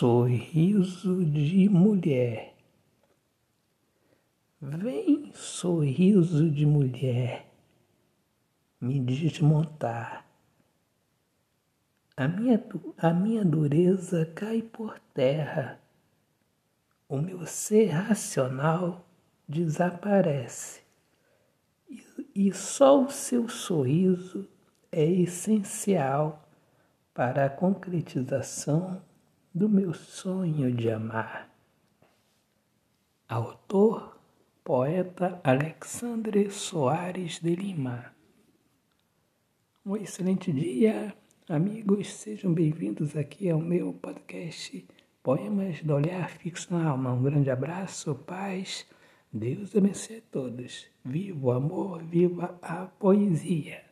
sorriso de mulher. Vem, sorriso de mulher, me desmontar. A minha, a minha dureza cai por terra. O meu ser racional desaparece. E, e só o seu sorriso é essencial para a concretização do meu sonho de amar. Autor, poeta Alexandre Soares de Lima. Um excelente dia, amigos, sejam bem-vindos aqui ao meu podcast Poemas do Olhar Fixo na Alma. Um grande abraço, paz, Deus abençoe a todos. Viva o amor, viva a poesia.